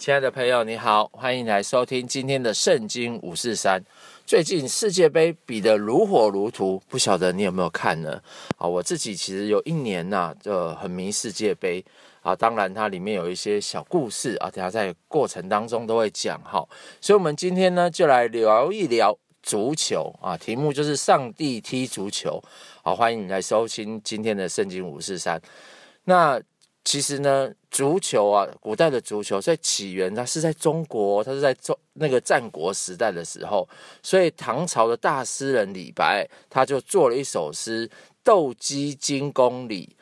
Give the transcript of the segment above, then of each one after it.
亲爱的朋友，你好，欢迎来收听今天的圣经五四三。最近世界杯比得如火如荼，不晓得你有没有看呢？啊，我自己其实有一年呐、啊，就很迷世界杯啊。当然，它里面有一些小故事啊，等下在过程当中都会讲哈。所以，我们今天呢，就来聊一聊足球啊。题目就是上帝踢足球。好，欢迎你来收听今天的圣经五四三。那其实呢，足球啊，古代的足球在起源，它是在中国，它是在中那个战国时代的时候，所以唐朝的大诗人李白，他就做了一首诗：“斗鸡惊弓里，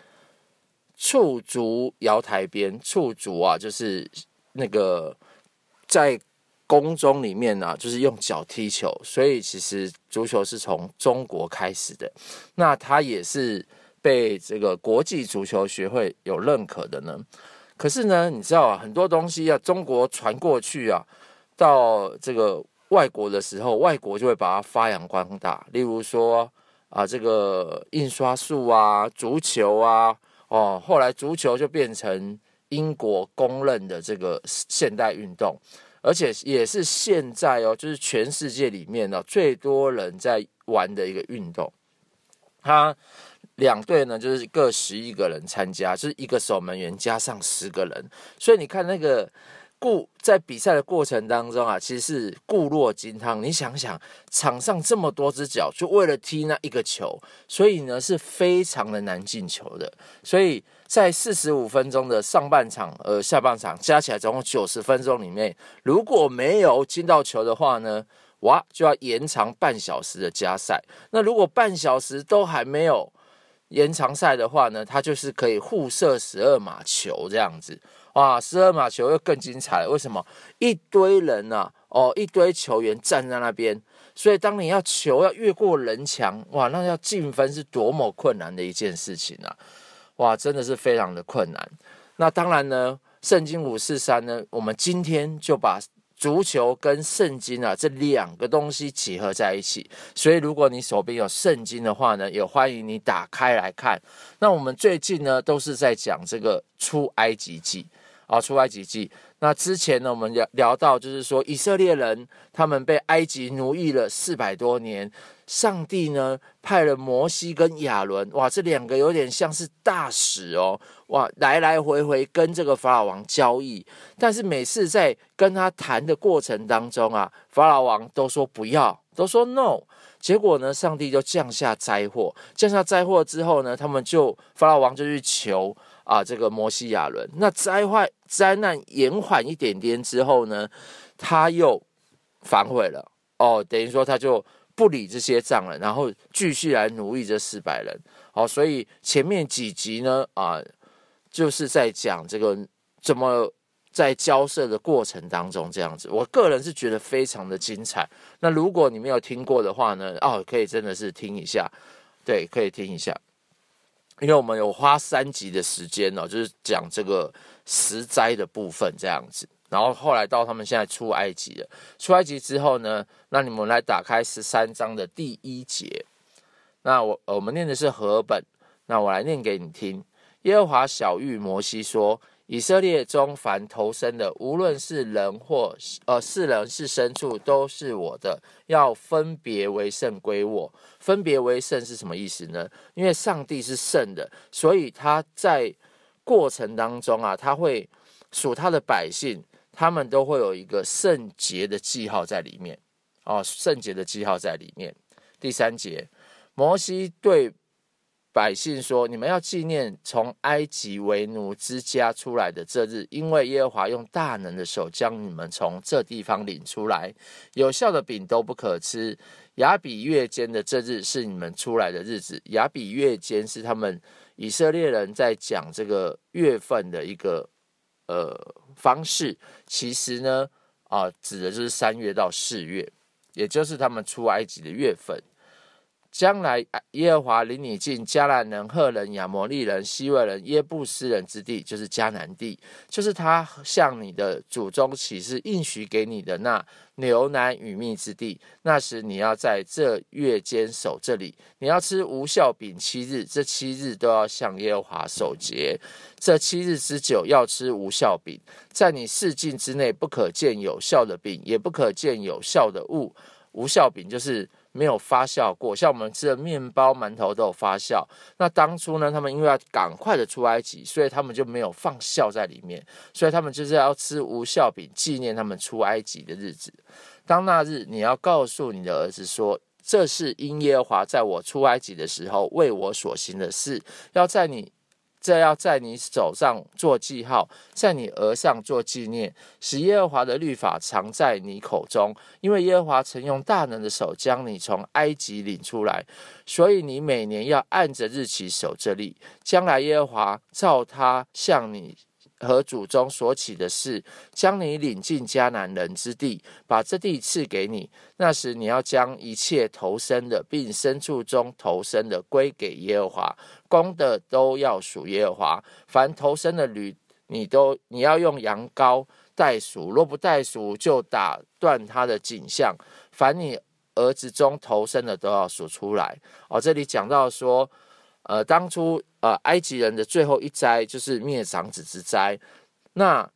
蹴足瑶台边。”蹴足啊，就是那个在宫中里面啊，就是用脚踢球，所以其实足球是从中国开始的。那它也是。被这个国际足球协会有认可的呢，可是呢，你知道啊，很多东西啊，中国传过去啊，到这个外国的时候，外国就会把它发扬光大。例如说啊，这个印刷术啊，足球啊，哦，后来足球就变成英国公认的这个现代运动，而且也是现在哦，就是全世界里面呢，最多人在玩的一个运动，它。两队呢，就是各十一个人参加，就是一个守门员加上十个人，所以你看那个固在比赛的过程当中啊，其实是固若金汤。你想想，场上这么多只脚，就为了踢那一个球，所以呢是非常的难进球的。所以在四十五分钟的上半场，呃，下半场加起来总共九十分钟里面，如果没有进到球的话呢，哇，就要延长半小时的加赛。那如果半小时都还没有延长赛的话呢，它就是可以互射十二码球这样子，哇，十二码球又更精彩了。为什么？一堆人啊，哦，一堆球员站在那边，所以当你要球要越过人墙，哇，那要进分是多么困难的一件事情啊！哇，真的是非常的困难。那当然呢，圣经五四三呢，我们今天就把。足球跟圣经啊，这两个东西结合在一起，所以如果你手边有圣经的话呢，也欢迎你打开来看。那我们最近呢，都是在讲这个出埃及记啊，出埃及记。那之前呢，我们聊聊到，就是说以色列人他们被埃及奴役了四百多年，上帝呢派了摩西跟亚伦，哇，这两个有点像是大使哦，哇，来来回回跟这个法老王交易，但是每次在跟他谈的过程当中啊，法老王都说不要，都说 no，结果呢，上帝就降下灾祸，降下灾祸之后呢，他们就法老王就去求。啊，这个摩西亚伦，那灾坏灾难延缓一点点之后呢，他又反悔了。哦，等于说他就不理这些账了，然后继续来奴役这四百人。哦，所以前面几集呢，啊，就是在讲这个怎么在交涉的过程当中这样子。我个人是觉得非常的精彩。那如果你没有听过的话呢，哦，可以真的是听一下，对，可以听一下。因为我们有花三集的时间呢，就是讲这个实灾的部分这样子，然后后来到他们现在出埃及了，出埃及之后呢，那你们来打开十三章的第一节，那我我们念的是和本，那我来念给你听。耶和华晓諭摩西说。以色列中凡投生的，无论是人或呃是人是牲畜，都是我的，要分别为圣归我。分别为圣是什么意思呢？因为上帝是圣的，所以他在过程当中啊，他会属他的百姓，他们都会有一个圣洁的记号在里面哦，圣洁的记号在里面。第三节，摩西对。百姓说：“你们要纪念从埃及为奴之家出来的这日，因为耶和华用大能的手将你们从这地方领出来。有效的饼都不可吃。亚比月间的这日是你们出来的日子。亚比月间是他们以色列人在讲这个月份的一个呃方式。其实呢，啊，指的就是三月到四月，也就是他们出埃及的月份。”将来耶和华领你进迦南人、赫人、亚摩利人、希未人、耶布斯人之地，就是迦南地，就是他向你的祖宗起誓应许给你的那牛奶与蜜之地。那时你要在这月间守这里，你要吃无效饼七日，这七日都要向耶和华守节。这七日之久要吃无效饼，在你四境之内不可见有效的饼，也不可见有效的物。无效饼就是。没有发酵过，像我们吃的面包、馒头都有发酵。那当初呢，他们因为要赶快的出埃及，所以他们就没有放酵在里面，所以他们就是要吃无酵饼，纪念他们出埃及的日子。当那日，你要告诉你的儿子说：“这是因耶和华在我出埃及的时候为我所行的事，要在你。”这要在你手上做记号，在你额上做纪念，使耶和华的律法藏在你口中。因为耶和华曾用大能的手将你从埃及领出来，所以你每年要按着日期守这例。将来耶和华照他向你和祖宗所起的事，将你领进迦南人之地，把这地赐给你。那时你要将一切投生的，并牲畜中投生的归给耶和华，公的都要属耶和华。凡投生的驴，你都你要用羊羔代赎；若不代赎，就打断它的颈项。凡你儿子中投生的，都要数出来。哦，这里讲到说。呃，当初呃，埃及人的最后一灾就是灭长子之灾。那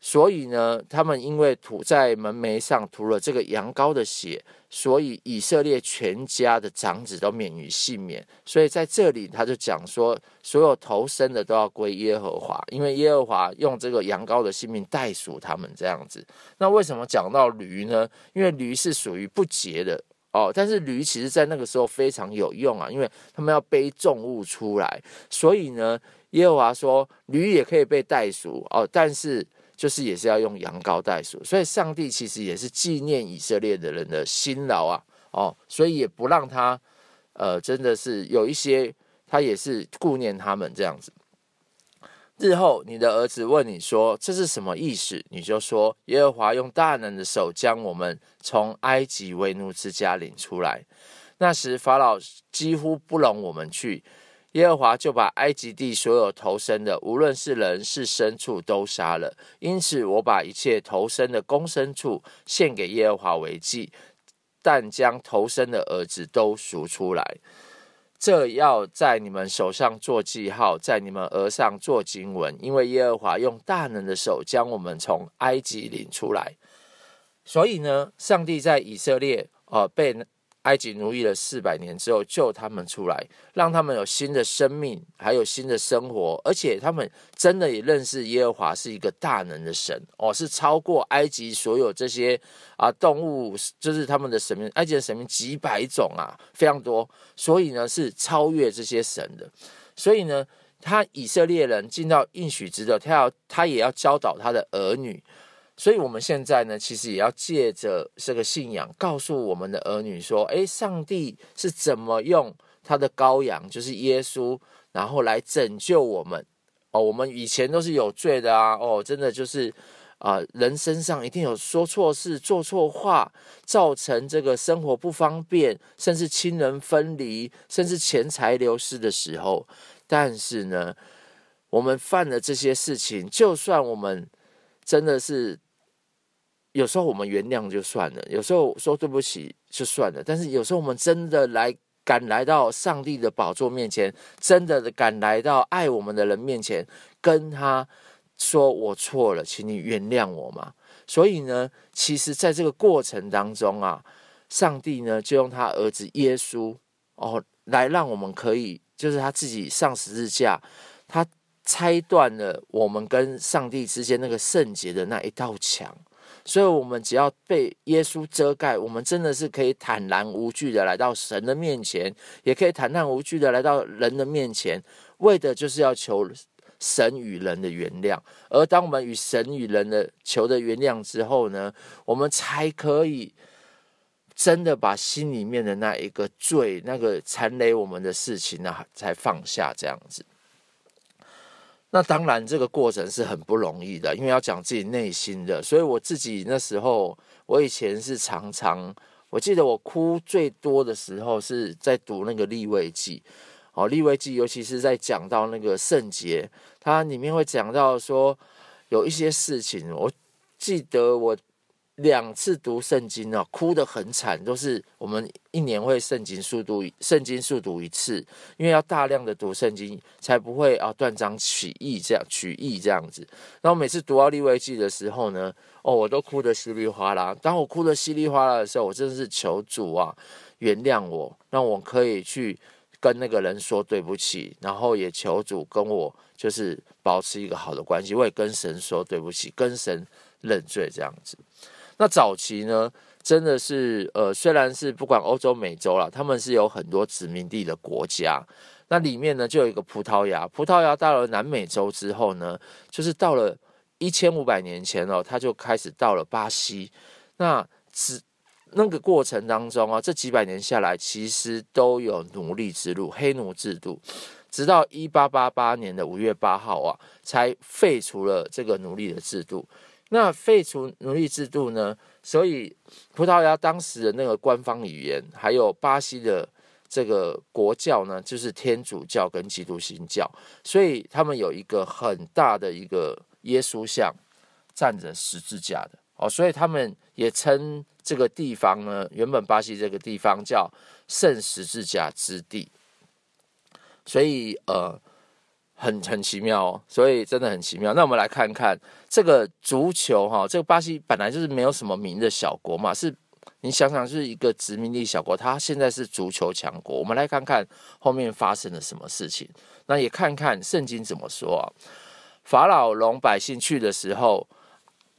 所以呢，他们因为涂在门楣上涂了这个羊羔的血，所以以色列全家的长子都免于幸免。所以在这里他就讲说，所有投生的都要归耶和华，因为耶和华用这个羊羔的性命代赎他们这样子。那为什么讲到驴呢？因为驴是属于不洁的。哦，但是驴其实在那个时候非常有用啊，因为他们要背重物出来，所以呢，耶和华说驴也可以被代赎哦，但是就是也是要用羊羔代赎，所以上帝其实也是纪念以色列的人的辛劳啊，哦，所以也不让他，呃，真的是有一些他也是顾念他们这样子。日后你的儿子问你说，这是什么意思？你就说耶和华用大能的手将我们从埃及为奴之家领出来。那时法老几乎不容我们去，耶和华就把埃及地所有头生的，无论是人是牲畜，都杀了。因此我把一切头生的公牲畜献给耶和华为祭，但将头生的儿子都赎出来。这要在你们手上做记号，在你们额上做经文，因为耶和华用大能的手将我们从埃及领出来。所以呢，上帝在以色列，呃，被。埃及奴役了四百年之后，救他们出来，让他们有新的生命，还有新的生活，而且他们真的也认识耶和华是一个大能的神哦，是超过埃及所有这些啊动物，就是他们的神明，埃及的神明几百种啊，非常多，所以呢是超越这些神的，所以呢，他以色列人进到应许之地，他要他也要教导他的儿女。所以，我们现在呢，其实也要借着这个信仰，告诉我们的儿女说：诶，上帝是怎么用他的羔羊，就是耶稣，然后来拯救我们。哦，我们以前都是有罪的啊！哦，真的就是啊，人身上一定有说错事、做错话，造成这个生活不方便，甚至亲人分离，甚至钱财流失的时候。但是呢，我们犯了这些事情，就算我们真的是。有时候我们原谅就算了，有时候说对不起就算了，但是有时候我们真的来敢来到上帝的宝座面前，真的敢来到爱我们的人面前，跟他说我错了，请你原谅我嘛。所以呢，其实在这个过程当中啊，上帝呢就用他儿子耶稣哦，来让我们可以，就是他自己上十字架，他拆断了我们跟上帝之间那个圣洁的那一道墙。所以，我们只要被耶稣遮盖，我们真的是可以坦然无惧的来到神的面前，也可以坦然无惧的来到人的面前，为的就是要求神与人的原谅。而当我们与神与人的求的原谅之后呢，我们才可以真的把心里面的那一个罪、那个缠累我们的事情呢，才放下这样子。那当然，这个过程是很不容易的，因为要讲自己内心的。所以我自己那时候，我以前是常常我记得我哭最多的时候是在读那个利未记，哦，利未记，尤其是在讲到那个圣洁，它里面会讲到说有一些事情，我记得我。两次读圣经啊，哭得很惨，都是我们一年会圣经速读圣经速读一次，因为要大量的读圣经，才不会啊断章取义这样取义这样子。然后每次读到立位记的时候呢，哦，我都哭得稀里哗啦。当我哭得稀里哗啦的时候，我真的是求主啊原谅我，让我可以去跟那个人说对不起，然后也求主跟我就是保持一个好的关系，我也跟神说对不起，跟神认罪这样子。那早期呢，真的是呃，虽然是不管欧洲、美洲啦，他们是有很多殖民地的国家。那里面呢，就有一个葡萄牙。葡萄牙到了南美洲之后呢，就是到了一千五百年前哦，他就开始到了巴西。那只那个过程当中啊，这几百年下来，其实都有奴隶之路、黑奴制度，直到一八八八年的五月八号啊，才废除了这个奴隶的制度。那废除奴隶制度呢？所以葡萄牙当时的那个官方语言，还有巴西的这个国教呢，就是天主教跟基督新教。所以他们有一个很大的一个耶稣像，站着十字架的哦。所以他们也称这个地方呢，原本巴西这个地方叫圣十字架之地。所以呃。很很奇妙哦，所以真的很奇妙。那我们来看看这个足球哈，这个巴西本来就是没有什么名的小国嘛，是你想想是一个殖民地小国，它现在是足球强国。我们来看看后面发生了什么事情，那也看看圣经怎么说啊。法老龙百姓去的时候。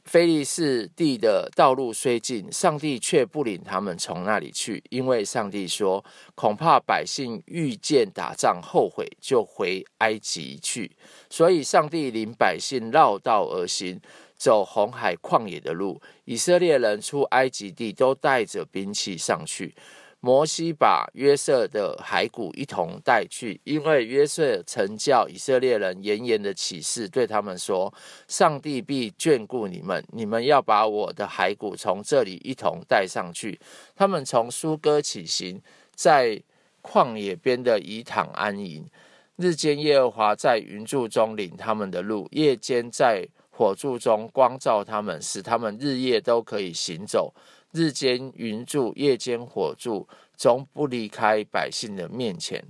非利士地的道路虽近，上帝却不领他们从那里去，因为上帝说：“恐怕百姓遇见打仗后悔，就回埃及去。”所以，上帝领百姓绕道而行，走红海旷野的路。以色列人出埃及地都带着兵器上去。摩西把约瑟的骸骨一同带去，因为约瑟曾叫以色列人严严的起誓，对他们说：“上帝必眷顾你们，你们要把我的骸骨从这里一同带上去。”他们从苏哥起行，在旷野边的以坦安营。日间耶和华在云柱中领他们的路，夜间在火柱中光照他们，使他们日夜都可以行走。日间云柱，夜间火柱，总不离开百姓的面前。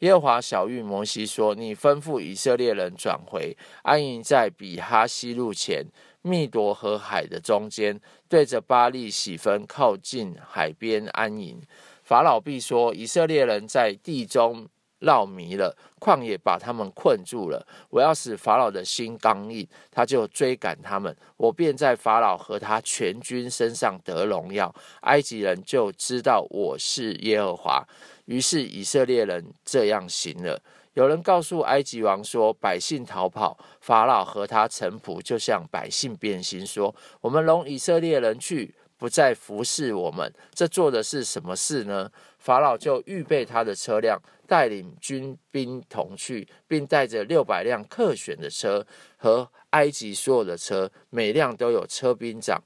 耶和华晓諭摩西说：“你吩咐以色列人转回，安营在比哈西路前，密夺和海的中间，对着巴利洗分，靠近海边安营。法老必说：以色列人在地中。”绕迷了，旷野把他们困住了。我要使法老的心刚硬，他就追赶他们。我便在法老和他全军身上得荣耀，埃及人就知道我是耶和华。于是以色列人这样行了。有人告诉埃及王说：“百姓逃跑，法老和他臣仆就向百姓变心，说：我们容以色列人去。”不再服侍我们，这做的是什么事呢？法老就预备他的车辆，带领军兵同去，并带着六百辆客选的车和埃及所有的车，每辆都有车兵长。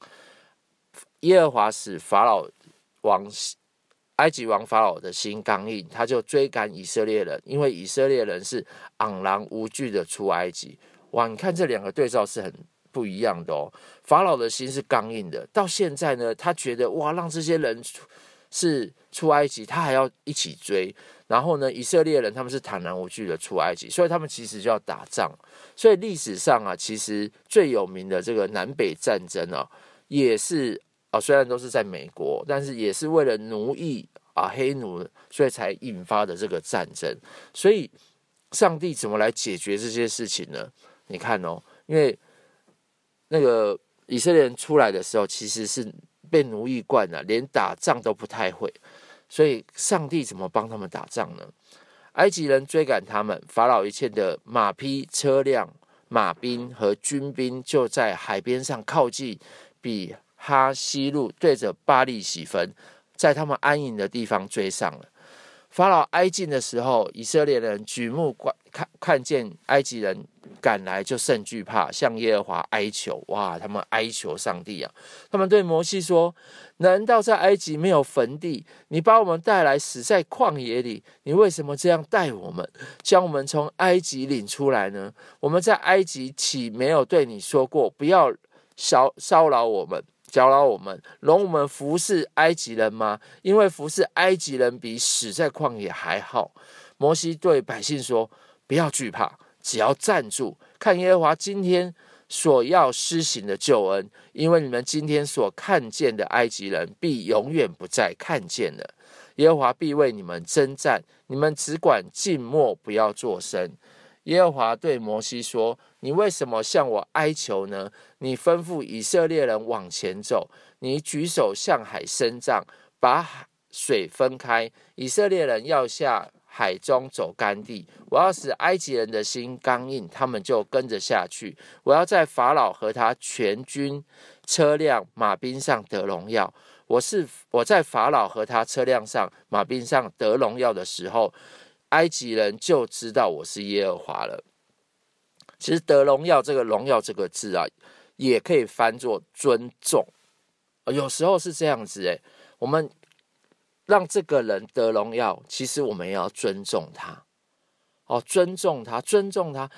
耶和华使法老王、埃及王法老的心刚硬，他就追赶以色列人，因为以色列人是昂然无惧的出埃及。哇，你看这两个对照是很。不一样的哦，法老的心是刚硬的。到现在呢，他觉得哇，让这些人出是出埃及，他还要一起追。然后呢，以色列人他们是坦然无惧的出埃及，所以他们其实就要打仗。所以历史上啊，其实最有名的这个南北战争啊，也是啊，虽然都是在美国，但是也是为了奴役啊黑奴，所以才引发的这个战争。所以上帝怎么来解决这些事情呢？你看哦，因为。那个以色列人出来的时候，其实是被奴役惯了，连打仗都不太会。所以上帝怎么帮他们打仗呢？埃及人追赶他们，法老一切的马匹、车辆、马兵和军兵就在海边上靠近比哈西路，对着巴力洗分，在他们安营的地方追上了。法老挨近的时候，以色列人举目观看，看见埃及人赶来，就甚惧怕，向耶和华哀求。哇，他们哀求上帝啊！他们对摩西说：“难道在埃及没有坟地？你把我们带来死在旷野里，你为什么这样待我们，将我们从埃及领出来呢？我们在埃及岂没有对你说过，不要骚骚扰我们？”教导我们，容我们服侍埃及人吗？因为服侍埃及人比死在旷野还好。摩西对百姓说：“不要惧怕，只要站住，看耶和华今天所要施行的救恩。因为你们今天所看见的埃及人，必永远不再看见了。耶和华必为你们征战，你们只管静默，不要作声。”耶和华对摩西说：“你为什么向我哀求呢？你吩咐以色列人往前走，你举手向海伸杖，把水分开。以色列人要下海中走干地。我要使埃及人的心刚硬，他们就跟着下去。我要在法老和他全军车辆马兵上得荣耀。我是我在法老和他车辆上马兵上得荣耀的时候。”埃及人就知道我是耶和华了。其实“得荣耀”这个“荣耀”这个字啊，也可以翻作尊重。有时候是这样子诶，我们让这个人得荣耀，其实我们也要尊重他。哦，尊重他，尊重他。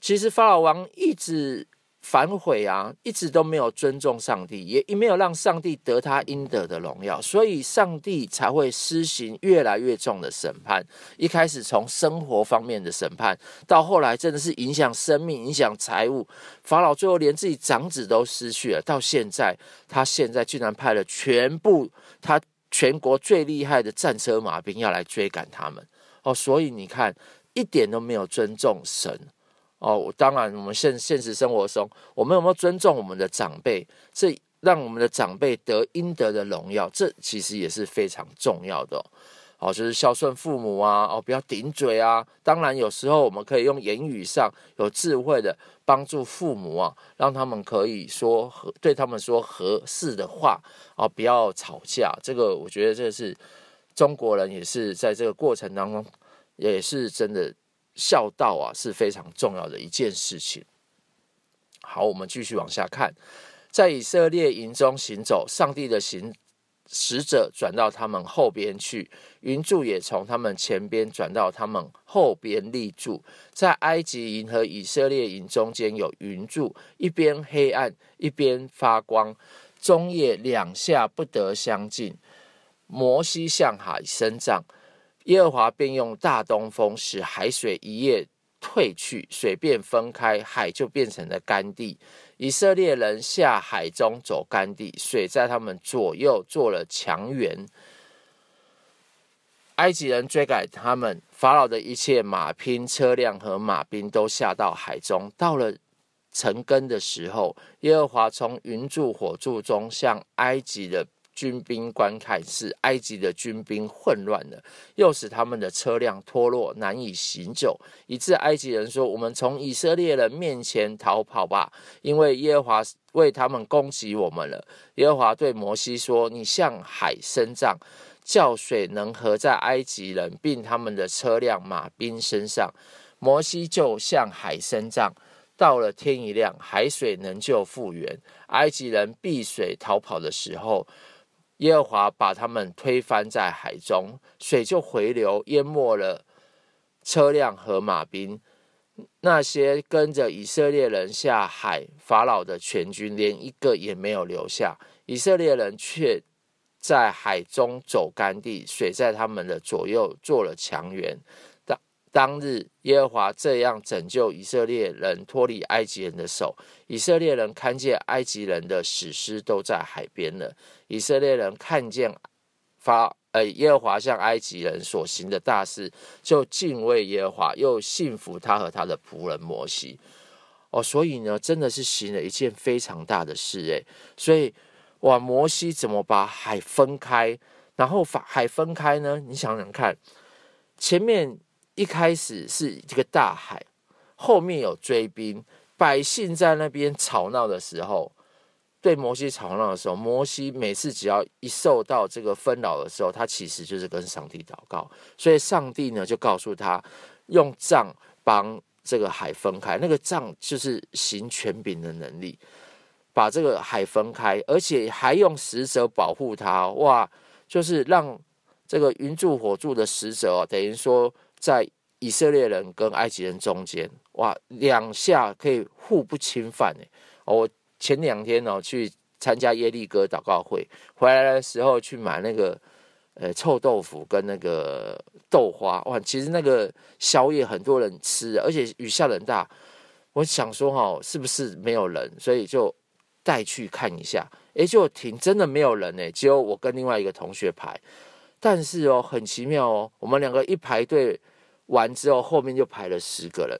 其实法老王一直。反悔啊，一直都没有尊重上帝，也也没有让上帝得他应得的荣耀，所以上帝才会施行越来越重的审判。一开始从生活方面的审判，到后来真的是影响生命、影响财务。法老最后连自己长子都失去了，到现在，他现在居然派了全部他全国最厉害的战车马兵要来追赶他们。哦，所以你看，一点都没有尊重神。哦，当然，我们现现实生活中，我们有没有尊重我们的长辈？这让我们的长辈得应得的荣耀，这其实也是非常重要的哦。就是孝顺父母啊，哦，不要顶嘴啊。当然，有时候我们可以用言语上有智慧的帮助父母啊，让他们可以说和对他们说合适的话啊，哦，不要吵架。这个我觉得这是中国人也是在这个过程当中也是真的。孝道啊是非常重要的一件事情。好，我们继续往下看，在以色列营中行走，上帝的行使者转到他们后边去，云柱也从他们前边转到他们后边立住。在埃及营和以色列营中间有云柱，一边黑暗，一边发光，中夜两下不得相近。摩西向海伸杖。耶和华便用大东风使海水一夜退去，水便分开，海就变成了干地。以色列人下海中走干地，水在他们左右做了墙垣。埃及人追赶他们，法老的一切马兵、车辆和马兵都下到海中。到了晨更的时候，耶和华从云柱火柱中向埃及的军兵观看，是埃及的军兵混乱了，又使他们的车辆脱落，难以行走，以致埃及人说：“我们从以色列人面前逃跑吧，因为耶和华为他们攻击我们了。”耶和华对摩西说：“你向海伸杖，叫水能合在埃及人并他们的车辆马兵身上。”摩西就向海伸杖，到了天一亮，海水仍旧复原。埃及人避水逃跑的时候。耶和华把他们推翻在海中，水就回流，淹没了车辆和马兵。那些跟着以色列人下海法老的全军，连一个也没有留下。以色列人却在海中走干地，水在他们的左右做了墙垣。当日，耶和华这样拯救以色列人脱离埃及人的手。以色列人看见埃及人的死尸都在海边了。以色列人看见法呃耶和华向埃及人所行的大事，就敬畏耶和华，又信服他和他的仆人摩西。哦，所以呢，真的是行了一件非常大的事诶。所以哇，摩西怎么把海分开？然后把海分开呢？你想想看，前面。一开始是这个大海，后面有追兵，百姓在那边吵闹的时候，对摩西吵闹的时候，摩西每次只要一受到这个纷扰的时候，他其实就是跟上帝祷告，所以上帝呢就告诉他，用杖帮这个海分开，那个杖就是行权柄的能力，把这个海分开，而且还用使者保护他，哇，就是让这个云柱火柱的使者哦，等于说在以色列人跟埃及人中间，哇，两下可以互不侵犯诶，我。前两天哦，去参加耶利哥祷告会，回来的时候去买那个呃臭豆腐跟那个豆花哇，其实那个宵夜很多人吃，而且雨下很大，我想说哈，是不是没有人，所以就带去看一下，诶，就挺真的没有人诶，只有我跟另外一个同学排，但是哦，很奇妙哦，我们两个一排队完之后，后面就排了十个人。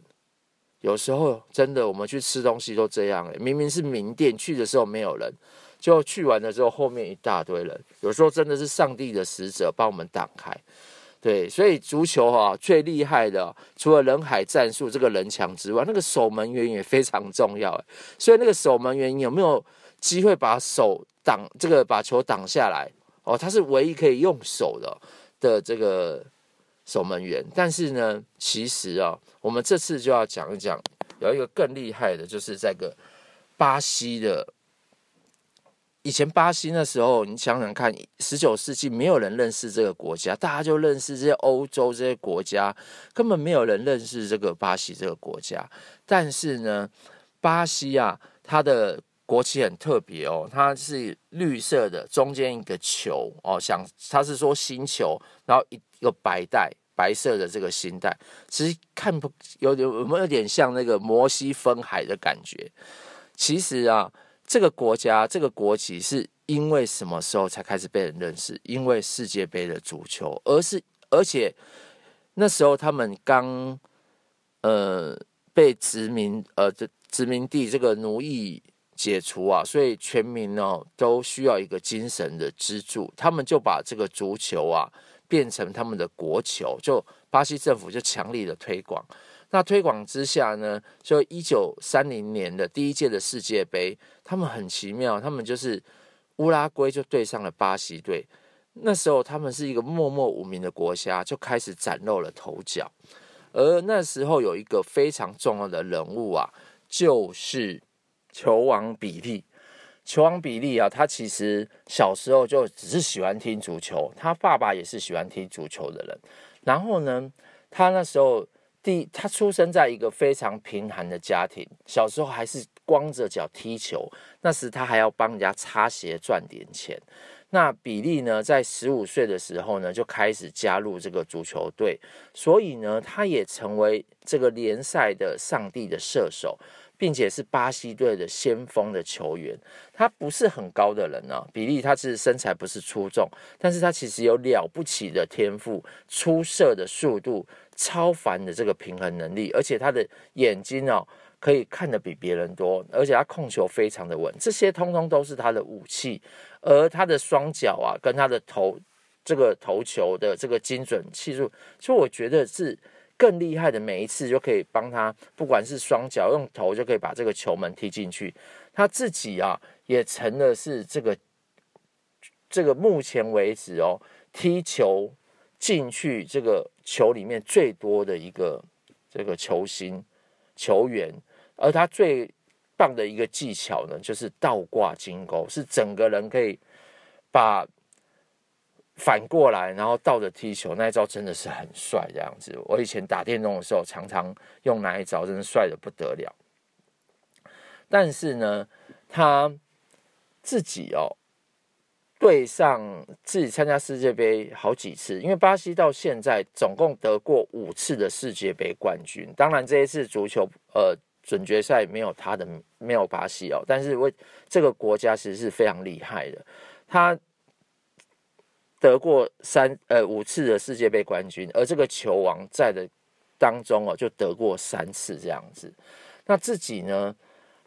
有时候真的，我们去吃东西都这样，明明是名店，去的时候没有人，就去完了之后，后面一大堆人。有时候真的是上帝的使者帮我们挡开，对，所以足球哈最厉害的，除了人海战术这个人墙之外，那个守门员也非常重要。所以那个守门员有没有机会把手挡这个把球挡下来？哦，他是唯一可以用手的的这个。守门员，但是呢，其实啊，我们这次就要讲一讲，有一个更厉害的，就是这个巴西的。以前巴西那时候，你想想看，十九世纪没有人认识这个国家，大家就认识这些欧洲这些国家，根本没有人认识这个巴西这个国家。但是呢，巴西啊，它的国旗很特别哦，它是绿色的，中间一个球哦，想它是说星球，然后一。一个白带，白色的这个星带，其实看不有有有没有点像那个摩西分海的感觉？其实啊，这个国家这个国旗是因为什么时候才开始被人认识？因为世界杯的足球，而是而且那时候他们刚呃被殖民呃这殖民地这个奴役解除啊，所以全民哦都需要一个精神的支柱，他们就把这个足球啊。变成他们的国球，就巴西政府就强力的推广。那推广之下呢，就一九三零年的第一届的世界杯，他们很奇妙，他们就是乌拉圭就对上了巴西队。那时候他们是一个默默无名的国家，就开始崭露了头角。而那时候有一个非常重要的人物啊，就是球王比利。球王比利啊，他其实小时候就只是喜欢踢足球，他爸爸也是喜欢踢足球的人。然后呢，他那时候第他出生在一个非常贫寒的家庭，小时候还是光着脚踢球，那时他还要帮人家擦鞋赚点钱。那比利呢，在十五岁的时候呢，就开始加入这个足球队，所以呢，他也成为这个联赛的上帝的射手。并且是巴西队的先锋的球员，他不是很高的人呢、啊。比利他是身材不是出众，但是他其实有了不起的天赋、出色的速度、超凡的这个平衡能力，而且他的眼睛哦可以看得比别人多，而且他控球非常的稳，这些通通都是他的武器。而他的双脚啊，跟他的头这个投球的这个精准技术，所以我觉得是。更厉害的，每一次就可以帮他，不管是双脚用头就可以把这个球门踢进去。他自己啊，也成了是这个这个目前为止哦，踢球进去这个球里面最多的一个这个球星球员。而他最棒的一个技巧呢，就是倒挂金钩，是整个人可以把。反过来，然后倒着踢球，那一招真的是很帅，这样子。我以前打电动的时候，常常用那一招，真的帅得不得了。但是呢，他自己哦，对上自己参加世界杯好几次，因为巴西到现在总共得过五次的世界杯冠军。当然，这一次足球呃准决赛没有他的，没有巴西哦，但是为这个国家其实是非常厉害的，他。得过三呃五次的世界杯冠军，而这个球王在的当中哦，就得过三次这样子。那自己呢，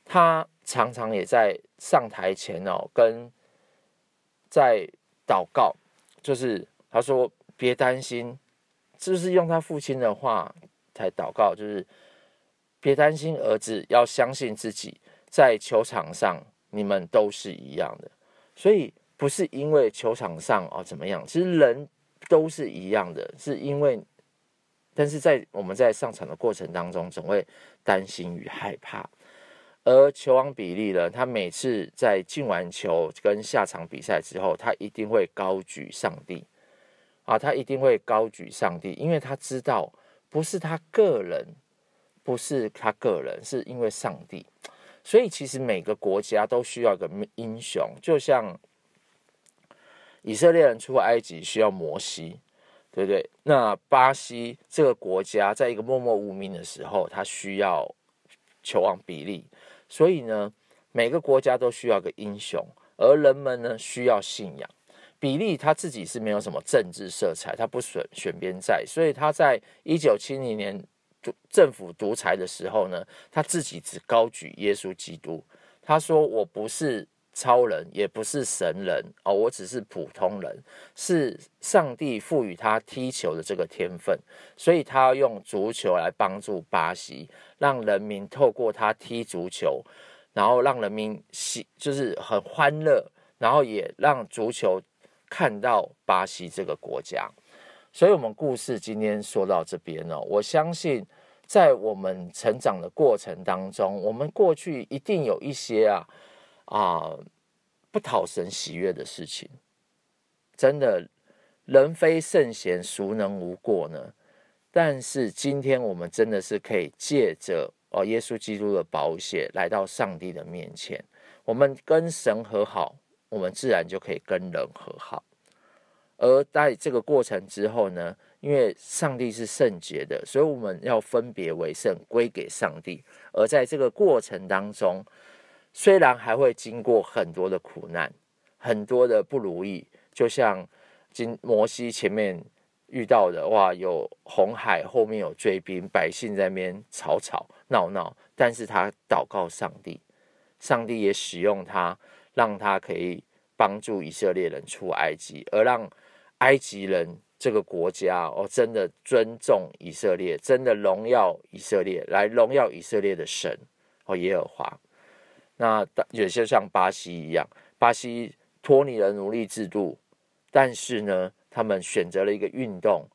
他常常也在上台前哦，跟在祷告，就是他说别担心，就是用他父亲的话才祷告，就是别担心儿子，要相信自己，在球场上你们都是一样的。所以不是因为球场上哦怎么样，其实人都是一样的，是因为，但是在我们在上场的过程当中，总会担心与害怕。而球王比利呢，他每次在进完球跟下场比赛之后，他一定会高举上帝啊，他一定会高举上帝，因为他知道不是他个人，不是他个人，是因为上帝。所以其实每个国家都需要一个英雄，就像以色列人出埃及需要摩西，对不对？那巴西这个国家在一个默默无名的时候，他需要球王比利。所以呢，每个国家都需要个英雄，而人们呢需要信仰。比利他自己是没有什么政治色彩，他不选选边站，所以他在一九七零年独政府独裁的时候呢，他自己只高举耶稣基督。他说：“我不是超人，也不是神人哦，我只是普通人，是上帝赋予他踢球的这个天分，所以他要用足球来帮助巴西。”让人民透过他踢足球，然后让人民喜，就是很欢乐，然后也让足球看到巴西这个国家。所以，我们故事今天说到这边呢，我相信在我们成长的过程当中，我们过去一定有一些啊啊不讨神喜悦的事情。真的，人非圣贤，孰能无过呢？但是今天我们真的是可以借着哦耶稣基督的宝血来到上帝的面前，我们跟神和好，我们自然就可以跟人和好。而在这个过程之后呢，因为上帝是圣洁的，所以我们要分别为圣，归给上帝。而在这个过程当中，虽然还会经过很多的苦难，很多的不如意，就像今摩西前面。遇到的哇，有红海后面有追兵，百姓在那边吵吵闹闹，但是他祷告上帝，上帝也使用他，让他可以帮助以色列人出埃及，而让埃及人这个国家哦，真的尊重以色列，真的荣耀以色列，来荣耀以色列的神哦，耶和华。那有些像巴西一样，巴西脱离了奴隶制度，但是呢，他们选择了一个运动，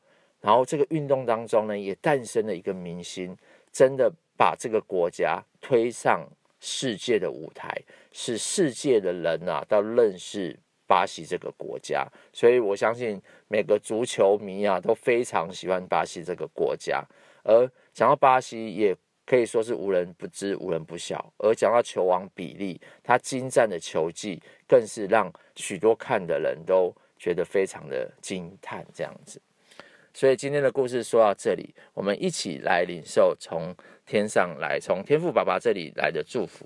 然后这个运动当中呢，也诞生了一个明星，真的把这个国家推上世界的舞台，使世界的人啊都认识巴西这个国家。所以我相信每个足球迷啊都非常喜欢巴西这个国家。而讲到巴西，也可以说是无人不知、无人不晓。而讲到球王比利，他精湛的球技，更是让许多看的人都。觉得非常的惊叹，这样子，所以今天的故事说到这里，我们一起来领受从天上来，从天父爸爸这里来的祝福。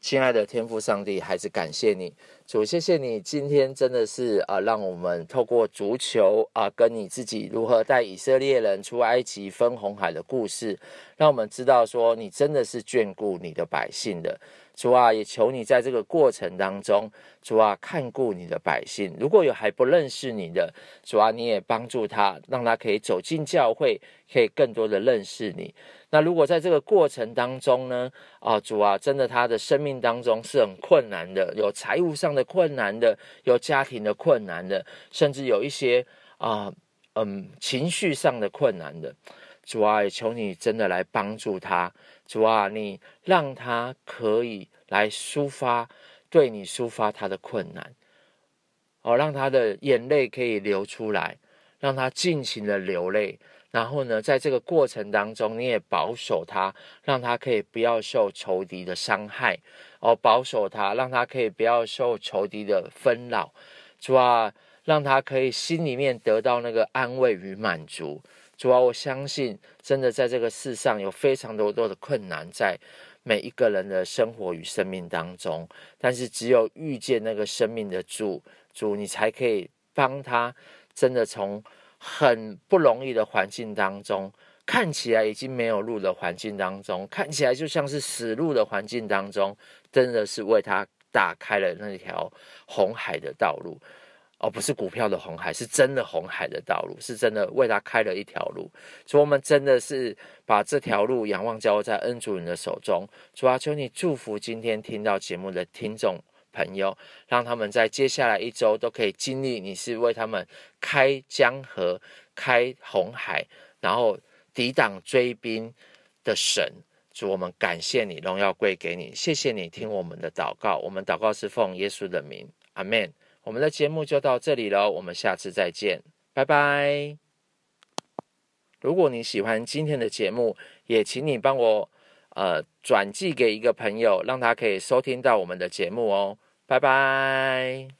亲爱的天父上帝，还是感谢你，主，谢谢你今天真的是啊，让我们透过足球啊，跟你自己如何带以色列人出埃及、分红海的故事，让我们知道说你真的是眷顾你的百姓的。主啊，也求你在这个过程当中，主啊，看顾你的百姓。如果有还不认识你的，主啊，你也帮助他，让他可以走进教会，可以更多的认识你。那如果在这个过程当中呢，啊，主啊，真的他的生命当中是很困难的，有财务上的困难的，有家庭的困难的，甚至有一些啊，嗯，情绪上的困难的。主啊，也求你真的来帮助他。主啊，你让他可以来抒发，对你抒发他的困难，哦，让他的眼泪可以流出来，让他尽情的流泪。然后呢，在这个过程当中，你也保守他，让他可以不要受仇敌的伤害，哦，保守他，让他可以不要受仇敌的纷扰。主啊，让他可以心里面得到那个安慰与满足。主啊，我相信，真的在这个世上有非常多多的困难在每一个人的生活与生命当中，但是只有遇见那个生命的主，主你才可以帮他，真的从很不容易的环境当中，看起来已经没有路的环境当中，看起来就像是死路的环境当中，真的是为他打开了那条红海的道路。而、哦、不是股票的红海，是真的红海的道路，是真的为他开了一条路。所以，我们真的是把这条路仰望交在恩主人的手中。主啊，求你祝福今天听到节目的听众朋友，让他们在接下来一周都可以经历你是为他们开江河、开红海，然后抵挡追兵的神。主，我们感谢你，荣耀归给你，谢谢你听我们的祷告。我们祷告是奉耶稣的名，阿门。我们的节目就到这里了，我们下次再见，拜拜。如果你喜欢今天的节目，也请你帮我呃转寄给一个朋友，让他可以收听到我们的节目哦，拜拜。